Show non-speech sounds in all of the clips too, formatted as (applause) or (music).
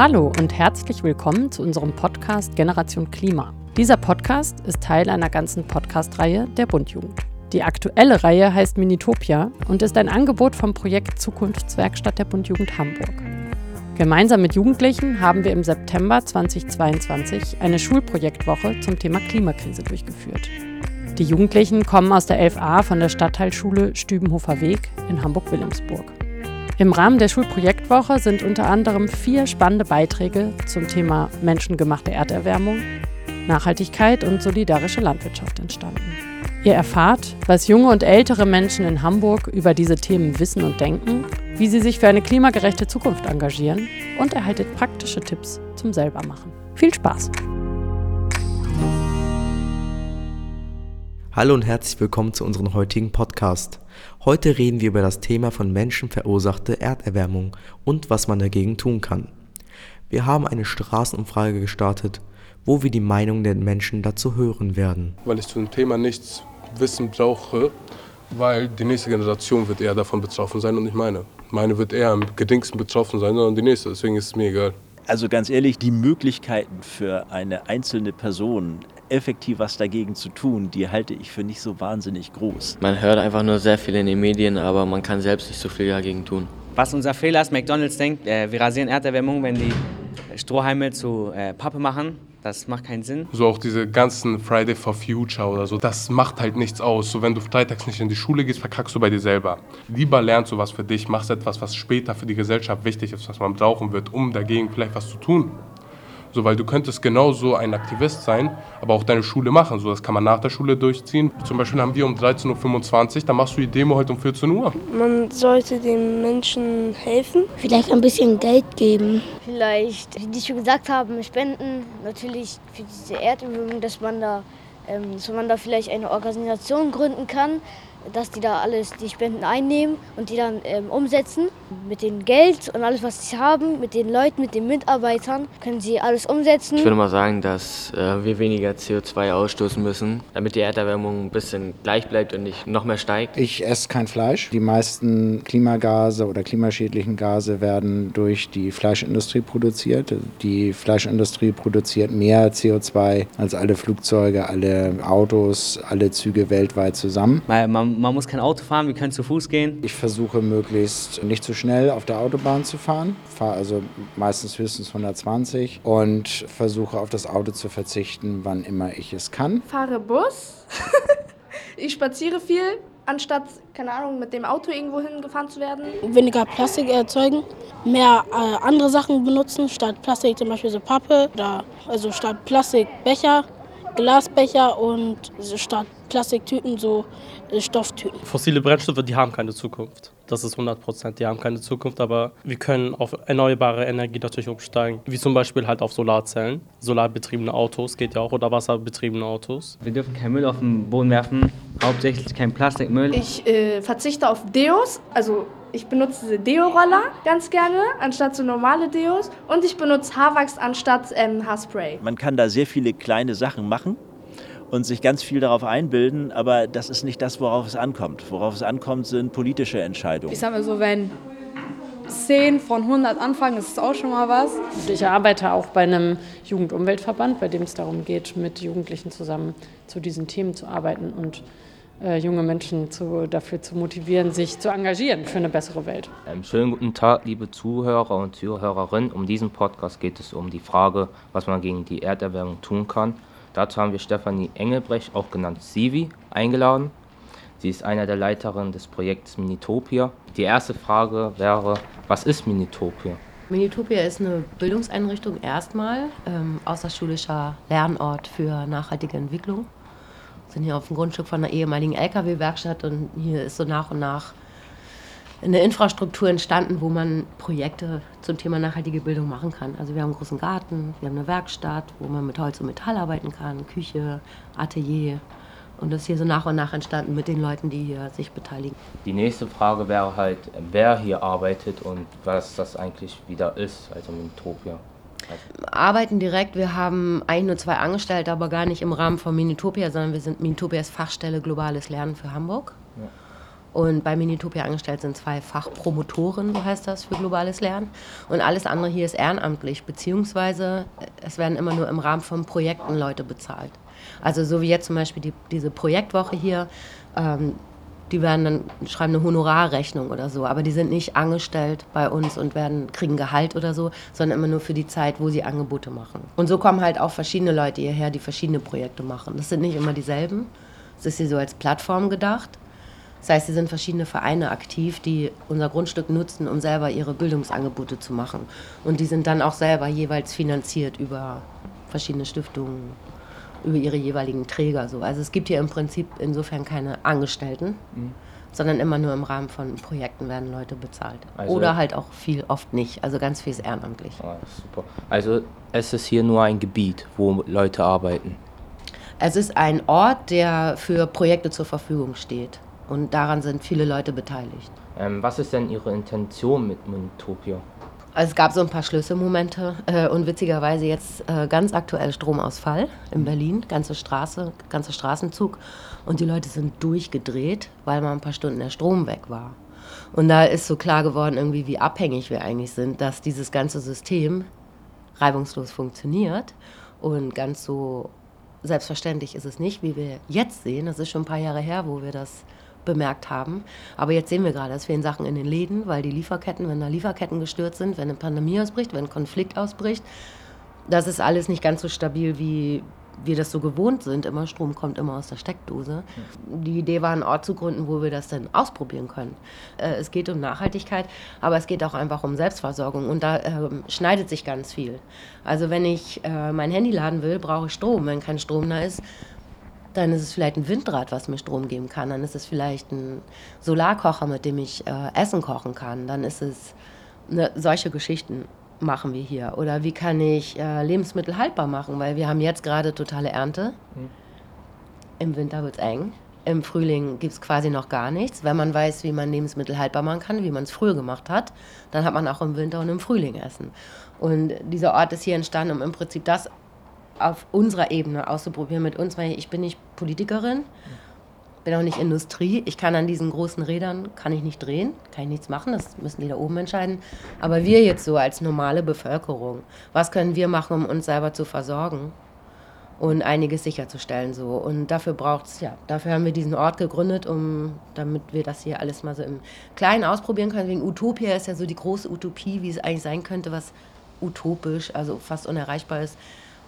Hallo und herzlich willkommen zu unserem Podcast Generation Klima. Dieser Podcast ist Teil einer ganzen Podcast-Reihe der Bundjugend. Die aktuelle Reihe heißt Minitopia und ist ein Angebot vom Projekt Zukunftswerkstatt der Bundjugend Hamburg. Gemeinsam mit Jugendlichen haben wir im September 2022 eine Schulprojektwoche zum Thema Klimakrise durchgeführt. Die Jugendlichen kommen aus der 11a von der Stadtteilschule Stübenhofer Weg in Hamburg-Wilhelmsburg. Im Rahmen der Schulprojektwoche sind unter anderem vier spannende Beiträge zum Thema menschengemachte Erderwärmung, Nachhaltigkeit und solidarische Landwirtschaft entstanden. Ihr erfahrt, was junge und ältere Menschen in Hamburg über diese Themen wissen und denken, wie sie sich für eine klimagerechte Zukunft engagieren und erhaltet praktische Tipps zum Selbermachen. Viel Spaß! Hallo und herzlich willkommen zu unserem heutigen Podcast. Heute reden wir über das Thema von Menschen verursachte Erderwärmung und was man dagegen tun kann. Wir haben eine Straßenumfrage gestartet, wo wir die Meinung der Menschen dazu hören werden. Weil ich zu dem Thema nichts wissen brauche, weil die nächste Generation wird eher davon betroffen sein und nicht meine. Meine wird eher am geringsten betroffen sein, sondern die nächste. Deswegen ist es mir egal. Also ganz ehrlich, die Möglichkeiten für eine einzelne Person effektiv was dagegen zu tun, die halte ich für nicht so wahnsinnig groß. Man hört einfach nur sehr viel in den Medien, aber man kann selbst nicht so viel dagegen tun. Was unser Fehler ist, McDonalds denkt, äh, wir rasieren Erderwärmung, wenn die Strohhalme zu äh, Pappe machen. Das macht keinen Sinn. So auch diese ganzen Friday for Future oder so, das macht halt nichts aus. So wenn du freitags nicht in die Schule gehst, verkackst du bei dir selber. Lieber lernst du was für dich, machst etwas, was später für die Gesellschaft wichtig ist, was man brauchen wird, um dagegen vielleicht was zu tun. So, weil du könntest genauso ein Aktivist sein, aber auch deine Schule machen. So, das kann man nach der Schule durchziehen. Zum Beispiel haben wir um 13.25 Uhr, dann machst du die Demo heute um 14 Uhr. Man sollte den Menschen helfen. Vielleicht ein bisschen Geld geben. Vielleicht, wie die schon gesagt haben, spenden. Natürlich für diese Erdübung, dass man da, ähm, dass man da vielleicht eine Organisation gründen kann, dass die da alles die Spenden einnehmen und die dann ähm, umsetzen. Mit dem Geld und alles, was sie haben, mit den Leuten, mit den Mitarbeitern, können sie alles umsetzen. Ich würde mal sagen, dass äh, wir weniger CO2 ausstoßen müssen, damit die Erderwärmung ein bisschen gleich bleibt und nicht noch mehr steigt. Ich esse kein Fleisch. Die meisten Klimagase oder klimaschädlichen Gase werden durch die Fleischindustrie produziert. Die Fleischindustrie produziert mehr CO2 als alle Flugzeuge, alle Autos, alle Züge weltweit zusammen. Man, man man muss kein Auto fahren, wir können zu Fuß gehen. Ich versuche möglichst nicht zu schnell auf der Autobahn zu fahren, fahre also meistens höchstens 120 und versuche auf das Auto zu verzichten, wann immer ich es kann. Fahre Bus. (laughs) ich spaziere viel, anstatt, keine Ahnung, mit dem Auto irgendwo hingefahren zu werden. Weniger Plastik erzeugen, mehr äh, andere Sachen benutzen, statt Plastik zum Beispiel so Pappe, oder, also statt Plastikbecher, Glasbecher und statt Plastiktüten so Stofftüten. Fossile Brennstoffe, die haben keine Zukunft. Das ist 100 Prozent, die haben keine Zukunft, aber wir können auf erneuerbare Energie natürlich umsteigen, wie zum Beispiel halt auf Solarzellen. Solarbetriebene Autos geht ja auch oder wasserbetriebene Autos. Wir dürfen keinen Müll auf den Boden werfen, hauptsächlich kein Plastikmüll. Ich äh, verzichte auf Deos, also ich benutze diese Deo-Roller ganz gerne, anstatt so normale Deos. Und ich benutze Haarwachs anstatt ähm, Haarspray. Man kann da sehr viele kleine Sachen machen und sich ganz viel darauf einbilden, aber das ist nicht das, worauf es ankommt. Worauf es ankommt, sind politische Entscheidungen. Ich sage mal so, wenn 10 von 100 anfangen, ist es auch schon mal was. Ich arbeite auch bei einem Jugendumweltverband, bei dem es darum geht, mit Jugendlichen zusammen zu diesen Themen zu arbeiten und äh, junge Menschen zu, dafür zu motivieren, sich zu engagieren für eine bessere Welt. Ähm, schönen guten Tag, liebe Zuhörer und Zuhörerinnen. Um diesen Podcast geht es um die Frage, was man gegen die Erderwärmung tun kann. Dazu haben wir Stefanie Engelbrecht, auch genannt Sivi, eingeladen. Sie ist einer der Leiterinnen des Projekts Minitopia. Die erste Frage wäre, was ist Minitopia? Minitopia ist eine Bildungseinrichtung erstmal, ähm, außerschulischer Lernort für nachhaltige Entwicklung sind hier auf dem Grundstück von einer ehemaligen Lkw-Werkstatt und hier ist so nach und nach eine Infrastruktur entstanden, wo man Projekte zum Thema nachhaltige Bildung machen kann. Also wir haben einen großen Garten, wir haben eine Werkstatt, wo man mit Holz und Metall arbeiten kann, Küche, Atelier. Und das ist hier so nach und nach entstanden mit den Leuten, die hier sich beteiligen. Die nächste Frage wäre halt, wer hier arbeitet und was das eigentlich wieder ist, also Minitopia arbeiten direkt. Wir haben eigentlich nur zwei Angestellte, aber gar nicht im Rahmen von Minitopia, sondern wir sind Minitopias Fachstelle Globales Lernen für Hamburg. Und bei Minitopia angestellt sind zwei Fachpromotoren, so heißt das, für globales Lernen. Und alles andere hier ist ehrenamtlich, beziehungsweise es werden immer nur im Rahmen von Projekten Leute bezahlt. Also so wie jetzt zum Beispiel die, diese Projektwoche hier, ähm, die werden dann schreiben eine Honorarrechnung oder so, aber die sind nicht angestellt bei uns und werden kriegen Gehalt oder so, sondern immer nur für die Zeit, wo sie Angebote machen. Und so kommen halt auch verschiedene Leute hierher, die verschiedene Projekte machen. Das sind nicht immer dieselben. Es ist hier so als Plattform gedacht. Das heißt, hier sind verschiedene Vereine aktiv, die unser Grundstück nutzen, um selber ihre Bildungsangebote zu machen. Und die sind dann auch selber jeweils finanziert über verschiedene Stiftungen, über ihre jeweiligen Träger. So. Also es gibt hier im Prinzip insofern keine Angestellten, mhm. sondern immer nur im Rahmen von Projekten werden Leute bezahlt. Also Oder halt auch viel, oft nicht. Also ganz viel ist ehrenamtlich. Ah, super. Also es ist hier nur ein Gebiet, wo Leute arbeiten. Es ist ein Ort, der für Projekte zur Verfügung steht. Und daran sind viele Leute beteiligt. Ähm, was ist denn Ihre Intention mit Montopia? Also es gab so ein paar Schlüsselmomente äh, und witzigerweise jetzt äh, ganz aktuell Stromausfall in Berlin, ganze Straße, ganzer Straßenzug und die Leute sind durchgedreht, weil mal ein paar Stunden der Strom weg war. Und da ist so klar geworden, irgendwie, wie abhängig wir eigentlich sind, dass dieses ganze System reibungslos funktioniert und ganz so selbstverständlich ist es nicht, wie wir jetzt sehen. Das ist schon ein paar Jahre her, wo wir das bemerkt haben. Aber jetzt sehen wir gerade, es fehlen Sachen in den Läden, weil die Lieferketten, wenn da Lieferketten gestört sind, wenn eine Pandemie ausbricht, wenn ein Konflikt ausbricht, das ist alles nicht ganz so stabil, wie wir das so gewohnt sind. Immer Strom kommt immer aus der Steckdose. Die Idee war, einen Ort zu gründen, wo wir das dann ausprobieren können. Äh, es geht um Nachhaltigkeit, aber es geht auch einfach um Selbstversorgung und da äh, schneidet sich ganz viel. Also wenn ich äh, mein Handy laden will, brauche ich Strom. Wenn kein Strom da ist, dann ist es vielleicht ein Windrad, was mir Strom geben kann. Dann ist es vielleicht ein Solarkocher, mit dem ich äh, Essen kochen kann. Dann ist es ne, solche Geschichten machen wir hier. Oder wie kann ich äh, Lebensmittel haltbar machen? Weil wir haben jetzt gerade totale Ernte. Mhm. Im Winter wird es eng. Im Frühling gibt es quasi noch gar nichts. Wenn man weiß, wie man Lebensmittel haltbar machen kann, wie man es früher gemacht hat, dann hat man auch im Winter und im Frühling Essen. Und dieser Ort ist hier entstanden, um im Prinzip das auf unserer Ebene auszuprobieren mit uns, weil ich bin nicht Politikerin, bin auch nicht Industrie. Ich kann an diesen großen Rädern, kann ich nicht drehen, kann ich nichts machen, das müssen die da oben entscheiden. Aber wir jetzt so als normale Bevölkerung, was können wir machen, um uns selber zu versorgen? und einiges sicherzustellen so und dafür braucht es ja dafür haben wir diesen Ort gegründet um damit wir das hier alles mal so im Kleinen ausprobieren können wegen Utopia ist ja so die große Utopie wie es eigentlich sein könnte was utopisch also fast unerreichbar ist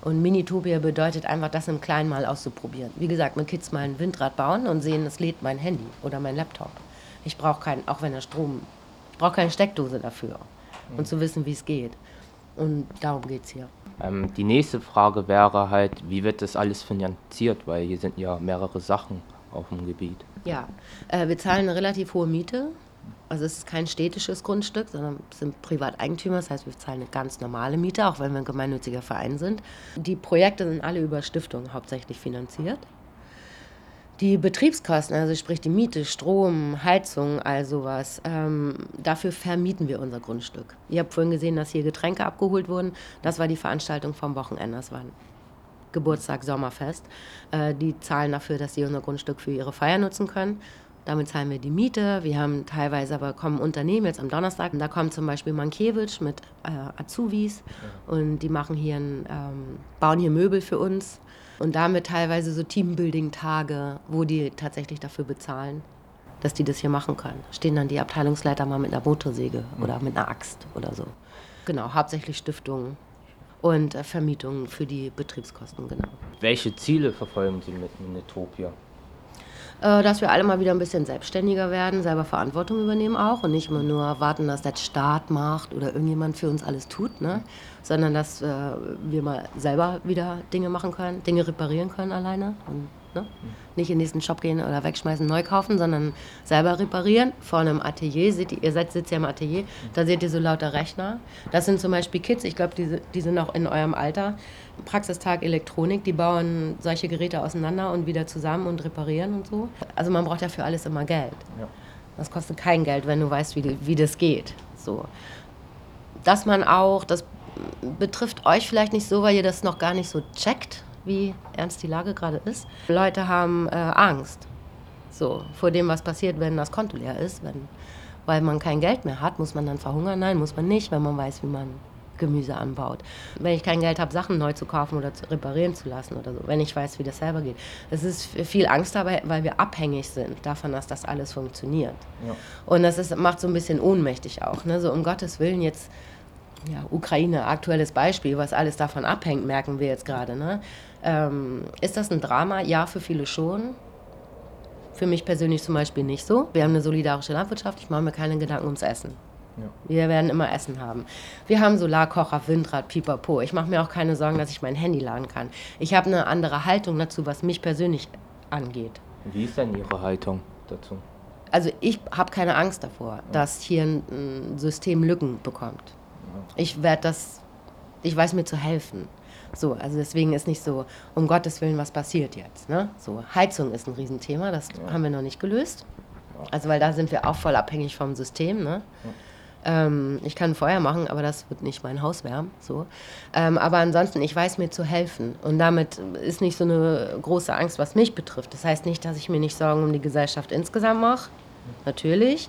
und Minitopia bedeutet einfach, das im Kleinen mal auszuprobieren. Wie gesagt, mit Kids mal ein Windrad bauen und sehen, es lädt mein Handy oder mein Laptop. Ich brauche keinen, auch wenn der Strom, ich brauche keine Steckdose dafür. Mhm. Und zu wissen, wie es geht. Und darum geht es hier. Ähm, die nächste Frage wäre halt, wie wird das alles finanziert? Weil hier sind ja mehrere Sachen auf dem Gebiet. Ja, äh, wir zahlen eine relativ hohe Miete also es ist kein städtisches Grundstück, sondern sind Privateigentümer. Das heißt, wir zahlen eine ganz normale Miete, auch wenn wir ein gemeinnütziger Verein sind. Die Projekte sind alle über Stiftungen hauptsächlich finanziert. Die Betriebskosten, also sprich die Miete, Strom, Heizung, all sowas, ähm, dafür vermieten wir unser Grundstück. Ihr habt vorhin gesehen, dass hier Getränke abgeholt wurden. Das war die Veranstaltung vom Wochenende. Das war ein Geburtstag, Sommerfest. Äh, die zahlen dafür, dass sie unser Grundstück für ihre Feier nutzen können. Damit zahlen wir die Miete. Wir haben teilweise aber kommen Unternehmen jetzt am Donnerstag. Da kommt zum Beispiel Mankiewicz mit äh, Azubis und die machen hier ein, ähm, bauen hier Möbel für uns. Und damit teilweise so Teambuilding-Tage, wo die tatsächlich dafür bezahlen, dass die das hier machen können. Stehen dann die Abteilungsleiter mal mit einer Motorsäge mhm. oder mit einer Axt oder so. Genau, hauptsächlich Stiftungen und äh, Vermietungen für die Betriebskosten, genau. Welche Ziele verfolgen Sie mit Minitopia? Äh, dass wir alle mal wieder ein bisschen selbstständiger werden, selber Verantwortung übernehmen auch und nicht immer nur warten, dass der Staat macht oder irgendjemand für uns alles tut, ne? sondern dass äh, wir mal selber wieder Dinge machen können, Dinge reparieren können alleine und Ne? Nicht in den nächsten Shop gehen oder wegschmeißen, neu kaufen, sondern selber reparieren. Vor einem Atelier, seht ihr, ihr seid, sitzt ja im Atelier, da seht ihr so lauter Rechner. Das sind zum Beispiel Kids, ich glaube, die, die sind auch in eurem Alter. Praxistag Elektronik, die bauen solche Geräte auseinander und wieder zusammen und reparieren und so. Also man braucht ja für alles immer Geld. Ja. Das kostet kein Geld, wenn du weißt, wie, wie das geht. So. Dass man auch, das betrifft euch vielleicht nicht so, weil ihr das noch gar nicht so checkt, wie ernst die Lage gerade ist. Leute haben äh, Angst. So, vor dem, was passiert, wenn das Konto leer ist, wenn, weil man kein Geld mehr hat, muss man dann verhungern? Nein, muss man nicht, wenn man weiß, wie man Gemüse anbaut. Wenn ich kein Geld habe, Sachen neu zu kaufen oder zu reparieren zu lassen oder so, wenn ich weiß, wie das selber geht. Es ist viel Angst dabei, weil wir abhängig sind davon, dass das alles funktioniert. Ja. Und das ist, macht so ein bisschen ohnmächtig auch. Ne? So um Gottes Willen jetzt, ja, Ukraine, aktuelles Beispiel, was alles davon abhängt, merken wir jetzt gerade. Ne? Ähm, ist das ein Drama? Ja, für viele schon. Für mich persönlich zum Beispiel nicht so. Wir haben eine solidarische Landwirtschaft, ich mache mir keine Gedanken ums Essen. Ja. Wir werden immer Essen haben. Wir haben Solarkocher, Windrad, Pipapo. Ich mache mir auch keine Sorgen, dass ich mein Handy laden kann. Ich habe eine andere Haltung dazu, was mich persönlich angeht. Wie ist denn Ihre Haltung dazu? Also ich habe keine Angst davor, dass hier ein, System Lücken bekommt. Ich werde das, ich weiß mir zu helfen. So, also deswegen ist nicht so, um Gottes Willen, was passiert jetzt. Ne? So, Heizung ist ein Riesenthema, das haben wir noch nicht gelöst. Also weil da sind wir auch voll abhängig vom System. Ne? Ähm, ich kann Feuer machen, aber das wird nicht mein Haus wärmen. So. Ähm, aber ansonsten, ich weiß mir zu helfen. Und damit ist nicht so eine große Angst, was mich betrifft. Das heißt nicht, dass ich mir nicht Sorgen um die Gesellschaft insgesamt mache. Natürlich.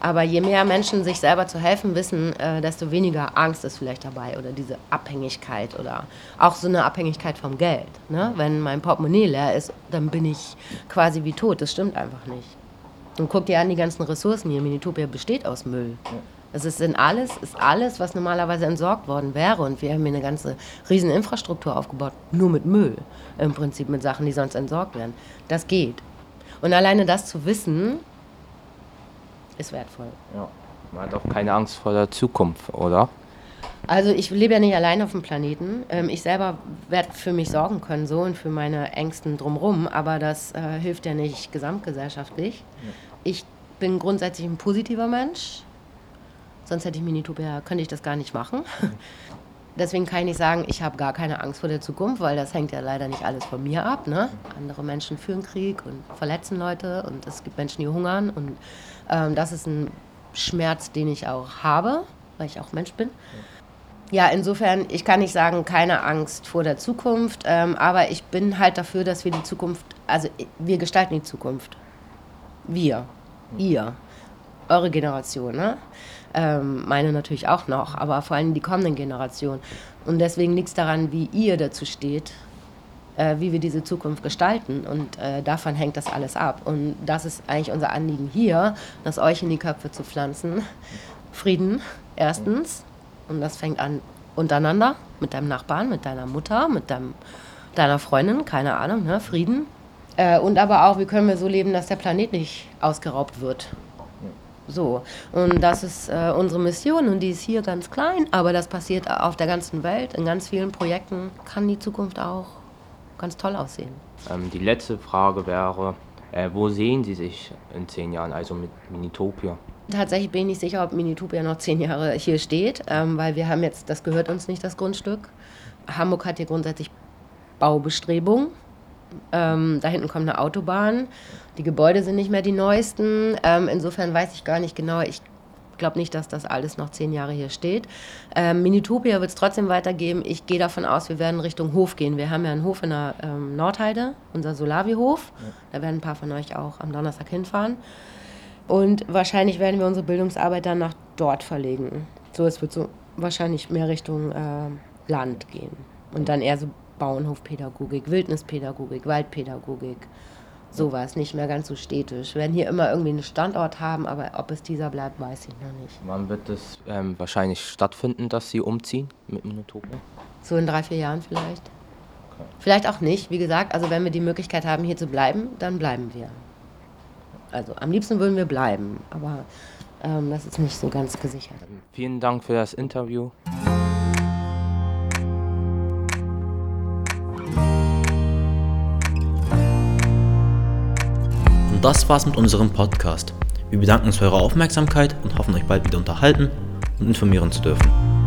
Aber je mehr Menschen sich selber zu helfen wissen, äh, desto weniger Angst ist vielleicht dabei oder diese Abhängigkeit oder auch so eine Abhängigkeit vom Geld. Ne? Wenn mein Portemonnaie leer ist, dann bin ich quasi wie tot. Das stimmt einfach nicht. Und guck dir an die ganzen Ressourcen hier. Minitopia besteht aus Müll. Es ist in alles, ist alles, was normalerweise entsorgt worden wäre. Und wir haben hier eine ganze riesen Infrastruktur aufgebaut, nur mit Müll. Im Prinzip mit Sachen, die sonst entsorgt werden. Das geht. Und alleine das zu wissen, ist wertvoll. Ja. Man hat auch keine Angst vor der Zukunft, oder? Also ich lebe ja nicht allein auf dem Planeten. Ähm, ich selber werde für mich sorgen können so und für meine Ängsten drumherum, aber das äh, hilft ja nicht gesamtgesellschaftlich. Ich bin grundsätzlich ein positiver Mensch. Sonst hätte ich Minitopia, könnte ich das gar nicht machen. (laughs) Deswegen kann ich nicht sagen, ich habe gar keine Angst vor der Zukunft, weil das hängt ja leider nicht alles von mir ab. Ne? Andere Menschen führen Krieg und verletzen Leute und es gibt Menschen, die hungern. Und ähm, das ist ein Schmerz, den ich auch habe, weil ich auch Mensch bin. Ja, insofern, ich kann nicht sagen, keine Angst vor der Zukunft, ähm, aber ich bin halt dafür, dass wir die Zukunft, also wir gestalten die Zukunft. Wir, ihr, eure Generation, ne? Ähm, meine natürlich auch noch, aber vor allem die kommenden Generationen. Und deswegen liegt es daran, wie ihr dazu steht, äh, wie wir diese Zukunft gestalten. Und äh, davon hängt das alles ab. Und das ist eigentlich unser Anliegen hier, das euch in die Köpfe zu pflanzen. Frieden, erstens. Und das fängt an untereinander, mit deinem Nachbarn, mit deiner Mutter, mit deinem, deiner Freundin, keine Ahnung, ne? Frieden. Äh, und aber auch, wie können wir so leben, dass der Planet nicht ausgeraubt wird. So, und das ist äh, unsere Mission und die ist hier ganz klein, aber das passiert auf der ganzen Welt. In ganz vielen Projekten kann die Zukunft auch ganz toll aussehen. Ähm, die letzte Frage wäre, äh, wo sehen Sie sich in zehn Jahren, also mit Minitopia? Tatsächlich bin ich nicht sicher, ob Minitopia noch zehn Jahre hier steht, ähm, weil wir haben jetzt, das gehört uns nicht, das Grundstück. Hamburg hat hier grundsätzlich Baubestrebungen. Ähm, da hinten kommt eine Autobahn. Die Gebäude sind nicht mehr die neuesten. Ähm, insofern weiß ich gar nicht genau. Ich glaube nicht, dass das alles noch zehn Jahre hier steht. Ähm, Minitopia wird es trotzdem weitergeben. Ich gehe davon aus, wir werden Richtung Hof gehen. Wir haben ja einen Hof in der ähm, Nordheide, unser Solavi-Hof. Da werden ein paar von euch auch am Donnerstag hinfahren. Und wahrscheinlich werden wir unsere Bildungsarbeit dann nach dort verlegen. So, es wird so wahrscheinlich mehr Richtung äh, Land gehen. Und dann eher so Bauernhofpädagogik, Wildnispädagogik, Waldpädagogik, sowas, nicht mehr ganz so städtisch. Wir werden hier immer irgendwie einen Standort haben, aber ob es dieser bleibt, weiß ich noch nicht. Wann wird es ähm, wahrscheinlich stattfinden, dass Sie umziehen mit Minitopia? So in drei, vier Jahren vielleicht. Vielleicht auch nicht. Wie gesagt, also wenn wir die Möglichkeit haben, hier zu bleiben, dann bleiben wir. Also am liebsten würden wir bleiben, aber ähm, das ist nicht so ganz gesichert. Vielen Dank für das Interview. Und das war's mit unserem Podcast. Wir bedanken uns für eure Aufmerksamkeit und hoffen, euch bald wieder unterhalten und informieren zu dürfen.